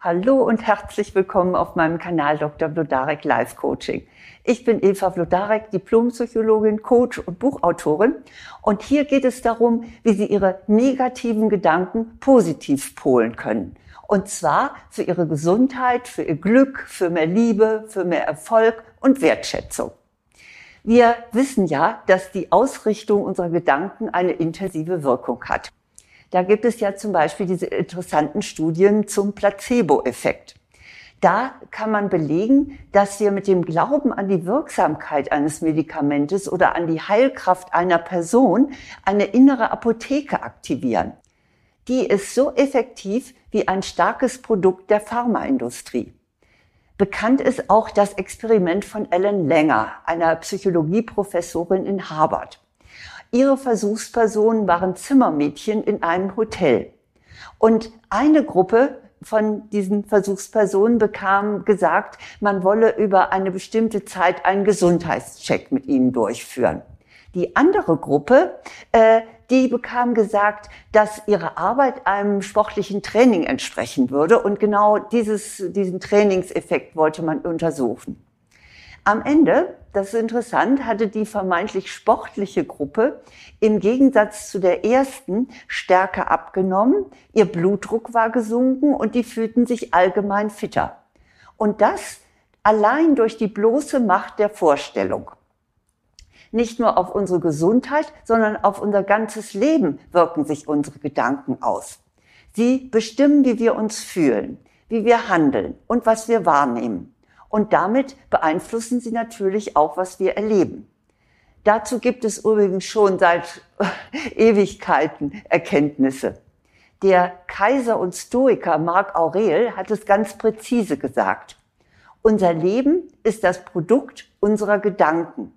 Hallo und herzlich willkommen auf meinem Kanal Dr. Blodarek Life Coaching. Ich bin Eva Blodarek, Diplompsychologin, Coach und Buchautorin. Und hier geht es darum, wie Sie Ihre negativen Gedanken positiv polen können. Und zwar für Ihre Gesundheit, für Ihr Glück, für mehr Liebe, für mehr Erfolg und Wertschätzung. Wir wissen ja, dass die Ausrichtung unserer Gedanken eine intensive Wirkung hat. Da gibt es ja zum Beispiel diese interessanten Studien zum Placebo-Effekt. Da kann man belegen, dass wir mit dem Glauben an die Wirksamkeit eines Medikamentes oder an die Heilkraft einer Person eine innere Apotheke aktivieren. Die ist so effektiv wie ein starkes Produkt der Pharmaindustrie. Bekannt ist auch das Experiment von Ellen Langer, einer Psychologieprofessorin in Harvard. Ihre Versuchspersonen waren Zimmermädchen in einem Hotel. Und eine Gruppe von diesen Versuchspersonen bekam gesagt, man wolle über eine bestimmte Zeit einen Gesundheitscheck mit ihnen durchführen. Die andere Gruppe, äh, die bekam gesagt, dass ihre Arbeit einem sportlichen Training entsprechen würde und genau dieses, diesen Trainingseffekt wollte man untersuchen. Am Ende, das ist interessant, hatte die vermeintlich sportliche Gruppe im Gegensatz zu der ersten Stärke abgenommen, ihr Blutdruck war gesunken und die fühlten sich allgemein fitter. Und das allein durch die bloße Macht der Vorstellung. Nicht nur auf unsere Gesundheit, sondern auf unser ganzes Leben wirken sich unsere Gedanken aus. Sie bestimmen, wie wir uns fühlen, wie wir handeln und was wir wahrnehmen und damit beeinflussen sie natürlich auch, was wir erleben. Dazu gibt es übrigens schon seit Ewigkeiten Erkenntnisse. Der Kaiser und Stoiker Marc Aurel hat es ganz präzise gesagt. Unser Leben ist das Produkt unserer Gedanken.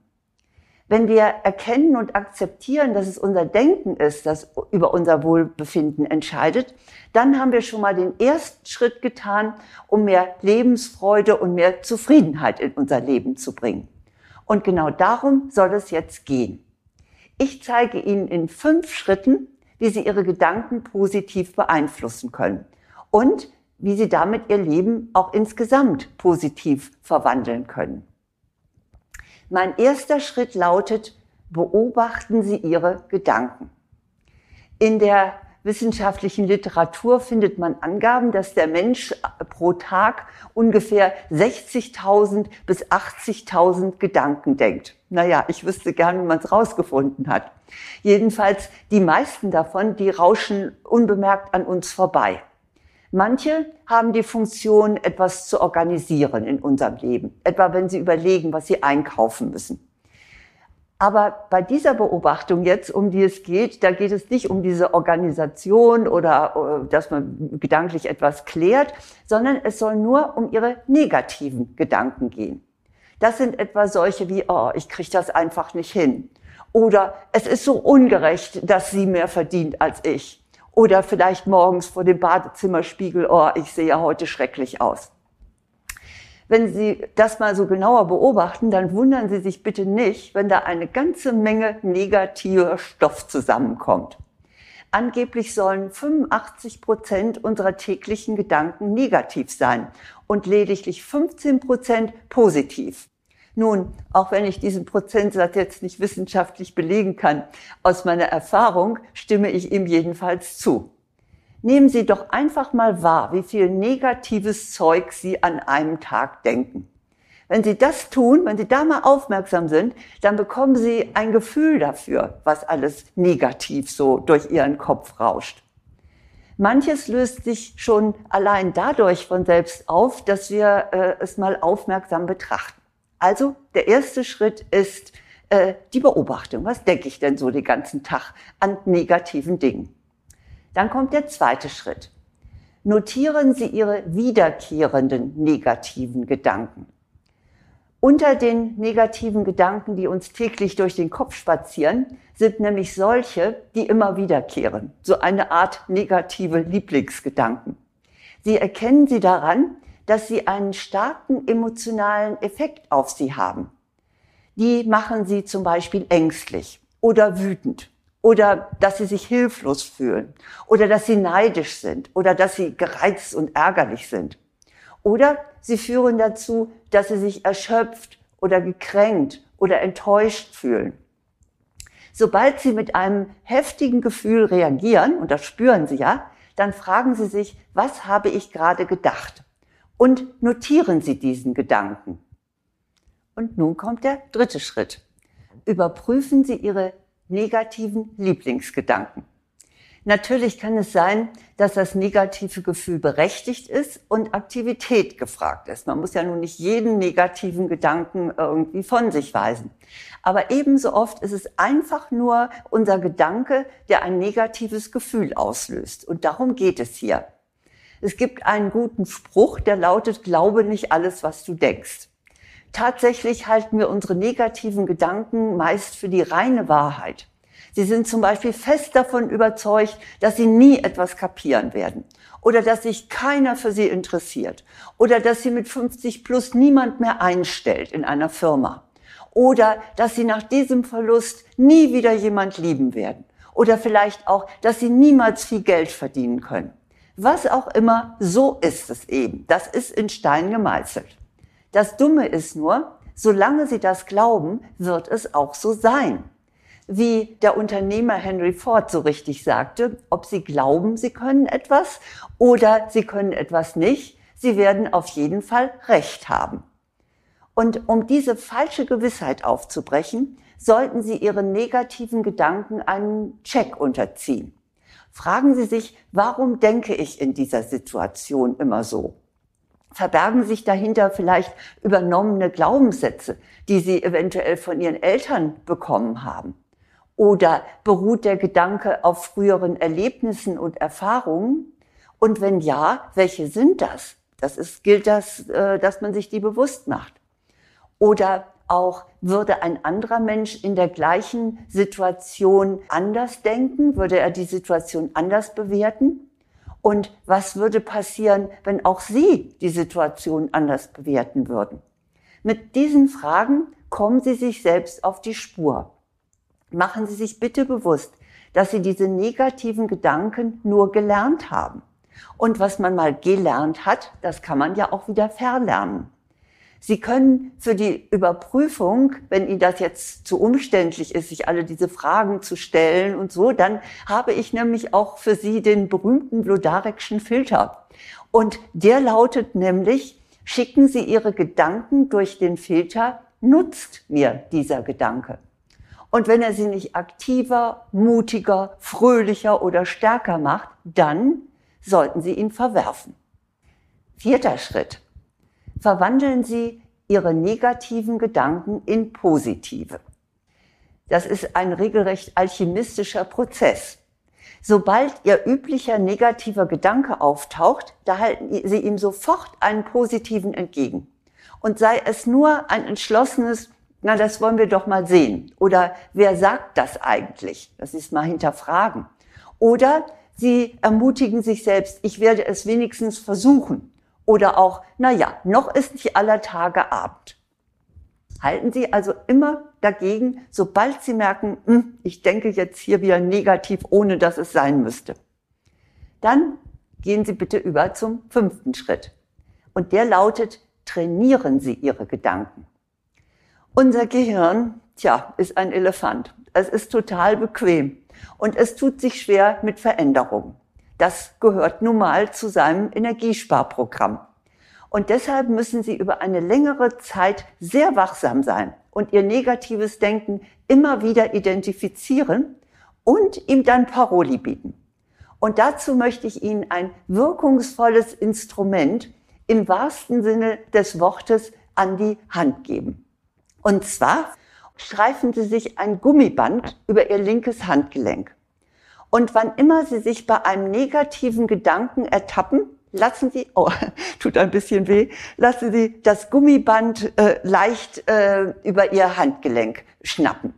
Wenn wir erkennen und akzeptieren, dass es unser Denken ist, das über unser Wohlbefinden entscheidet, dann haben wir schon mal den ersten Schritt getan, um mehr Lebensfreude und mehr Zufriedenheit in unser Leben zu bringen. Und genau darum soll es jetzt gehen. Ich zeige Ihnen in fünf Schritten, wie Sie Ihre Gedanken positiv beeinflussen können und wie Sie damit Ihr Leben auch insgesamt positiv verwandeln können. Mein erster Schritt lautet, beobachten Sie Ihre Gedanken. In der wissenschaftlichen Literatur findet man Angaben, dass der Mensch pro Tag ungefähr 60.000 bis 80.000 Gedanken denkt. Naja, ich wüsste gern, wie man es rausgefunden hat. Jedenfalls, die meisten davon, die rauschen unbemerkt an uns vorbei. Manche haben die Funktion, etwas zu organisieren in unserem Leben, etwa wenn sie überlegen, was sie einkaufen müssen. Aber bei dieser Beobachtung jetzt, um die es geht, da geht es nicht um diese Organisation oder äh, dass man gedanklich etwas klärt, sondern es soll nur um ihre negativen Gedanken gehen. Das sind etwa solche wie, oh, ich kriege das einfach nicht hin. Oder es ist so ungerecht, dass sie mehr verdient als ich. Oder vielleicht morgens vor dem Badezimmerspiegel, oh, ich sehe ja heute schrecklich aus. Wenn Sie das mal so genauer beobachten, dann wundern Sie sich bitte nicht, wenn da eine ganze Menge negativer Stoff zusammenkommt. Angeblich sollen 85 Prozent unserer täglichen Gedanken negativ sein und lediglich 15 Prozent positiv. Nun, auch wenn ich diesen Prozentsatz jetzt nicht wissenschaftlich belegen kann, aus meiner Erfahrung stimme ich ihm jedenfalls zu. Nehmen Sie doch einfach mal wahr, wie viel negatives Zeug Sie an einem Tag denken. Wenn Sie das tun, wenn Sie da mal aufmerksam sind, dann bekommen Sie ein Gefühl dafür, was alles negativ so durch Ihren Kopf rauscht. Manches löst sich schon allein dadurch von selbst auf, dass wir äh, es mal aufmerksam betrachten. Also der erste Schritt ist äh, die Beobachtung. Was denke ich denn so den ganzen Tag an negativen Dingen? Dann kommt der zweite Schritt. Notieren Sie Ihre wiederkehrenden negativen Gedanken. Unter den negativen Gedanken, die uns täglich durch den Kopf spazieren, sind nämlich solche, die immer wiederkehren. So eine Art negative Lieblingsgedanken. Sie erkennen sie daran, dass sie einen starken emotionalen Effekt auf sie haben. Die machen sie zum Beispiel ängstlich oder wütend oder dass sie sich hilflos fühlen oder dass sie neidisch sind oder dass sie gereizt und ärgerlich sind. Oder sie führen dazu, dass sie sich erschöpft oder gekränkt oder enttäuscht fühlen. Sobald sie mit einem heftigen Gefühl reagieren, und das spüren sie ja, dann fragen sie sich, was habe ich gerade gedacht? Und notieren sie diesen Gedanken. Und nun kommt der dritte Schritt. Überprüfen Sie Ihre negativen Lieblingsgedanken. Natürlich kann es sein, dass das negative Gefühl berechtigt ist und Aktivität gefragt ist. Man muss ja nun nicht jeden negativen Gedanken irgendwie von sich weisen. Aber ebenso oft ist es einfach nur unser Gedanke, der ein negatives Gefühl auslöst. Und darum geht es hier. Es gibt einen guten Spruch, der lautet, glaube nicht alles, was du denkst. Tatsächlich halten wir unsere negativen Gedanken meist für die reine Wahrheit. Sie sind zum Beispiel fest davon überzeugt, dass sie nie etwas kapieren werden oder dass sich keiner für sie interessiert oder dass sie mit 50 plus niemand mehr einstellt in einer Firma oder dass sie nach diesem Verlust nie wieder jemand lieben werden oder vielleicht auch, dass sie niemals viel Geld verdienen können. Was auch immer, so ist es eben. Das ist in Stein gemeißelt. Das Dumme ist nur, solange sie das glauben, wird es auch so sein wie der Unternehmer Henry Ford so richtig sagte, ob sie glauben, sie können etwas oder sie können etwas nicht, sie werden auf jeden Fall Recht haben. Und um diese falsche Gewissheit aufzubrechen, sollten Sie Ihren negativen Gedanken einen Check unterziehen. Fragen Sie sich, warum denke ich in dieser Situation immer so? Verbergen sich dahinter vielleicht übernommene Glaubenssätze, die Sie eventuell von Ihren Eltern bekommen haben? Oder beruht der Gedanke auf früheren Erlebnissen und Erfahrungen? Und wenn ja, welche sind das? Das ist, gilt das, äh, dass man sich die bewusst macht. Oder auch, würde ein anderer Mensch in der gleichen Situation anders denken? Würde er die Situation anders bewerten? Und was würde passieren, wenn auch Sie die Situation anders bewerten würden? Mit diesen Fragen kommen Sie sich selbst auf die Spur machen Sie sich bitte bewusst, dass Sie diese negativen Gedanken nur gelernt haben. Und was man mal gelernt hat, das kann man ja auch wieder verlernen. Sie können für die Überprüfung, wenn Ihnen das jetzt zu umständlich ist, sich alle diese Fragen zu stellen und so, dann habe ich nämlich auch für Sie den berühmten Blodarekschen Filter. Und der lautet nämlich, schicken Sie Ihre Gedanken durch den Filter, nutzt mir dieser Gedanke. Und wenn er sie nicht aktiver, mutiger, fröhlicher oder stärker macht, dann sollten Sie ihn verwerfen. Vierter Schritt. Verwandeln Sie Ihre negativen Gedanken in positive. Das ist ein regelrecht alchemistischer Prozess. Sobald Ihr üblicher negativer Gedanke auftaucht, da halten Sie ihm sofort einen positiven entgegen. Und sei es nur ein entschlossenes na, das wollen wir doch mal sehen. Oder wer sagt das eigentlich? Das ist mal hinterfragen. Oder Sie ermutigen sich selbst, ich werde es wenigstens versuchen. Oder auch, na ja, noch ist nicht aller Tage Abend. Halten Sie also immer dagegen, sobald Sie merken, hm, ich denke jetzt hier wieder negativ, ohne dass es sein müsste. Dann gehen Sie bitte über zum fünften Schritt. Und der lautet, trainieren Sie Ihre Gedanken. Unser Gehirn, tja, ist ein Elefant. Es ist total bequem und es tut sich schwer mit Veränderungen. Das gehört nun mal zu seinem Energiesparprogramm. Und deshalb müssen Sie über eine längere Zeit sehr wachsam sein und Ihr negatives Denken immer wieder identifizieren und ihm dann Paroli bieten. Und dazu möchte ich Ihnen ein wirkungsvolles Instrument im wahrsten Sinne des Wortes an die Hand geben. Und zwar streifen Sie sich ein Gummiband über Ihr linkes Handgelenk. Und wann immer Sie sich bei einem negativen Gedanken ertappen, lassen Sie, oh, tut ein bisschen weh, lassen Sie das Gummiband äh, leicht äh, über Ihr Handgelenk schnappen.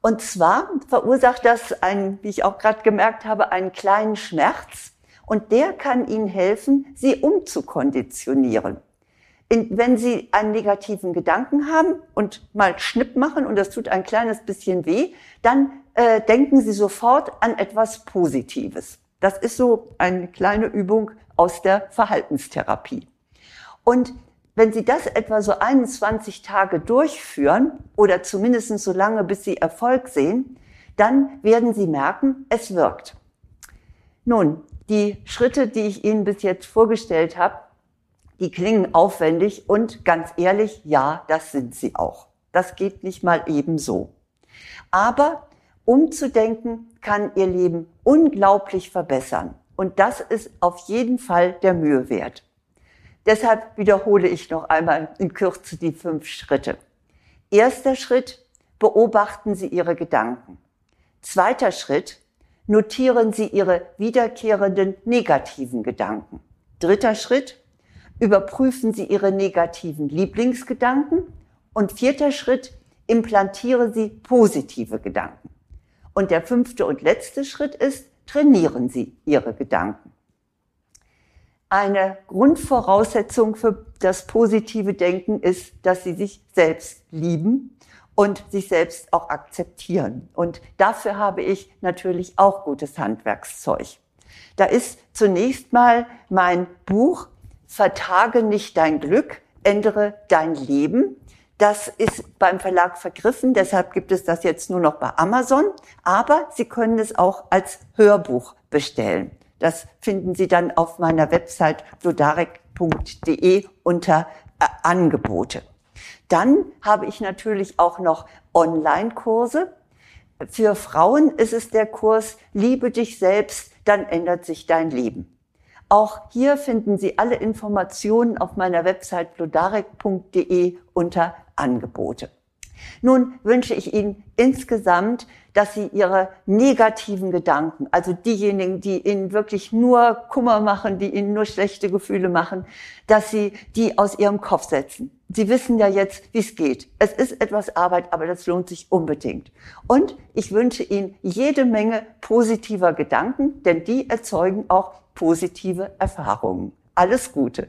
Und zwar verursacht das, ein, wie ich auch gerade gemerkt habe, einen kleinen Schmerz. Und der kann Ihnen helfen, Sie umzukonditionieren in, wenn Sie einen negativen Gedanken haben und mal Schnipp machen und das tut ein kleines bisschen weh, dann äh, denken Sie sofort an etwas Positives. Das ist so eine kleine Übung aus der Verhaltenstherapie. Und wenn Sie das etwa so 21 Tage durchführen oder zumindest so lange, bis Sie Erfolg sehen, dann werden Sie merken, es wirkt. Nun, die Schritte, die ich Ihnen bis jetzt vorgestellt habe, die klingen aufwendig und ganz ehrlich, ja, das sind sie auch. Das geht nicht mal eben so. Aber umzudenken kann Ihr Leben unglaublich verbessern. Und das ist auf jeden Fall der Mühe wert. Deshalb wiederhole ich noch einmal in Kürze die fünf Schritte. Erster Schritt, beobachten Sie Ihre Gedanken. Zweiter Schritt, notieren Sie Ihre wiederkehrenden negativen Gedanken. Dritter Schritt, überprüfen Sie Ihre negativen Lieblingsgedanken. Und vierter Schritt, implantieren Sie positive Gedanken. Und der fünfte und letzte Schritt ist, trainieren Sie Ihre Gedanken. Eine Grundvoraussetzung für das positive Denken ist, dass Sie sich selbst lieben und sich selbst auch akzeptieren. Und dafür habe ich natürlich auch gutes Handwerkszeug. Da ist zunächst mal mein Buch Vertage nicht dein Glück, ändere dein Leben. Das ist beim Verlag vergriffen, deshalb gibt es das jetzt nur noch bei Amazon, aber Sie können es auch als Hörbuch bestellen. Das finden Sie dann auf meiner Website lodarek.de unter äh, Angebote. Dann habe ich natürlich auch noch Online-Kurse. Für Frauen ist es der Kurs Liebe dich selbst, dann ändert sich dein Leben. Auch hier finden Sie alle Informationen auf meiner Website blodarek.de unter Angebote. Nun wünsche ich Ihnen insgesamt, dass Sie Ihre negativen Gedanken, also diejenigen, die Ihnen wirklich nur Kummer machen, die Ihnen nur schlechte Gefühle machen, dass Sie die aus Ihrem Kopf setzen. Sie wissen ja jetzt, wie es geht. Es ist etwas Arbeit, aber das lohnt sich unbedingt. Und ich wünsche Ihnen jede Menge positiver Gedanken, denn die erzeugen auch positive Erfahrungen. Alles Gute.